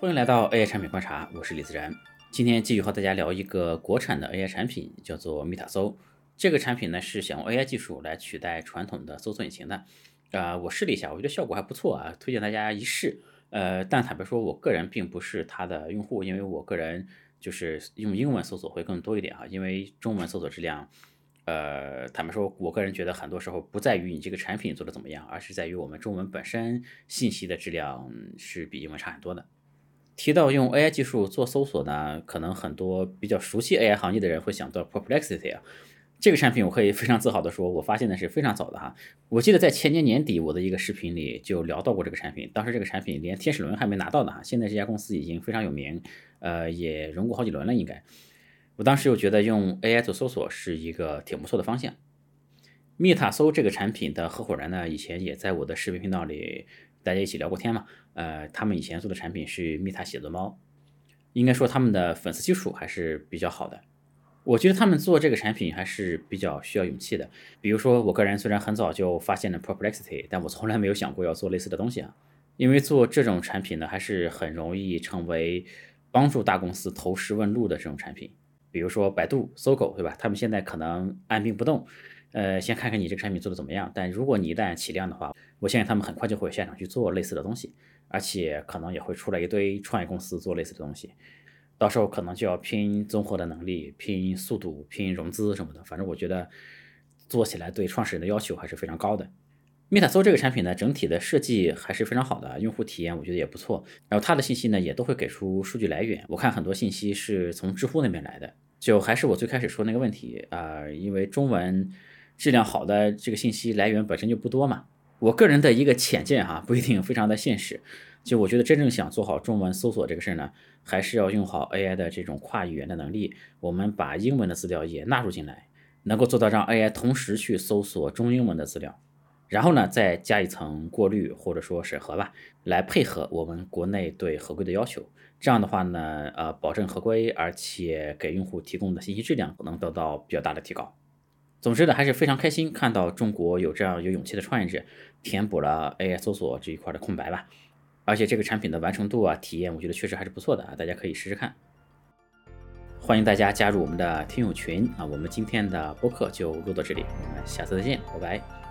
欢迎来到 AI 产品观察，我是李自然。今天继续和大家聊一个国产的 AI 产品，叫做 Meta 搜。这个产品呢是想用 AI 技术来取代传统的搜索引擎的。呃，我试了一下，我觉得效果还不错啊，推荐大家一试。呃，但坦白说，我个人并不是它的用户，因为我个人就是用英文搜索会更多一点啊，因为中文搜索质量，呃，坦白说，我个人觉得很多时候不在于你这个产品做的怎么样，而是在于我们中文本身信息的质量是比英文差很多的。提到用 AI 技术做搜索呢，可能很多比较熟悉 AI 行业的人会想到 Perplexity 啊，这个产品我可以非常自豪的说，我发现的是非常早的哈。我记得在前年年底我的一个视频里就聊到过这个产品，当时这个产品连天使轮还没拿到呢哈。现在这家公司已经非常有名，呃，也融过好几轮了应该。我当时又觉得用 AI 做搜索是一个挺不错的方向。Meta 搜这个产品的合伙人呢，以前也在我的视频频道里。大家一起聊过天嘛？呃，他们以前做的产品是蜜塔写作猫，应该说他们的粉丝基础还是比较好的。我觉得他们做这个产品还是比较需要勇气的。比如说，我个人虽然很早就发现了 Perplexity，但我从来没有想过要做类似的东西啊。因为做这种产品呢，还是很容易成为帮助大公司投石问路的这种产品。比如说百度、搜狗，对吧？他们现在可能按兵不动。呃，先看看你这个产品做的怎么样。但如果你一旦起量的话，我相信他们很快就会下场去做类似的东西，而且可能也会出来一堆创业公司做类似的东西。到时候可能就要拼综合的能力、拼速度、拼融资什么的。反正我觉得做起来对创始人的要求还是非常高的。Meta 搜这个产品呢，整体的设计还是非常好的，用户体验我觉得也不错。然后它的信息呢，也都会给出数据来源。我看很多信息是从知乎那边来的。就还是我最开始说那个问题啊，因为中文。质量好的这个信息来源本身就不多嘛，我个人的一个浅见哈，不一定非常的现实。就我觉得真正想做好中文搜索这个事儿呢，还是要用好 AI 的这种跨语言的能力。我们把英文的资料也纳入进来，能够做到让 AI 同时去搜索中英文的资料，然后呢再加一层过滤或者说审核吧，来配合我们国内对合规的要求。这样的话呢，呃，保证合规，而且给用户提供的信息质量能得到比较大的提高。总之呢，还是非常开心看到中国有这样有勇气的创业者填补了 AI 搜索这一块的空白吧。而且这个产品的完成度啊、体验，我觉得确实还是不错的啊，大家可以试试看。欢迎大家加入我们的听友群啊！我们今天的播客就录到这里，我们下次再见，拜拜。